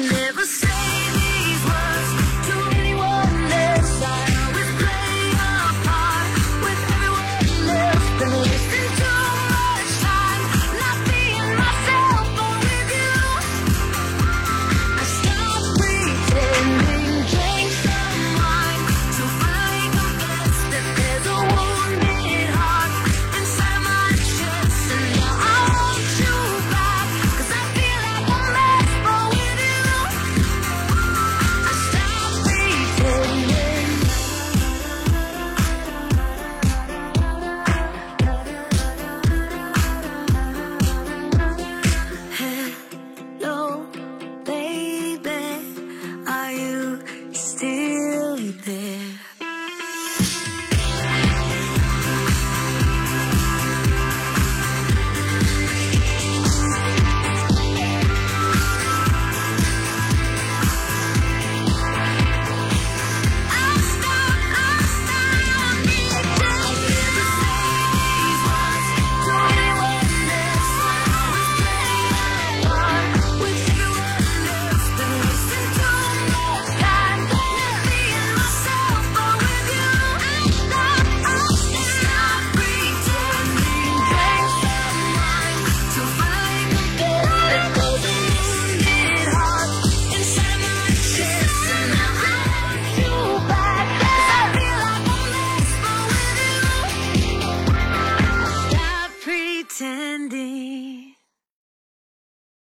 i there.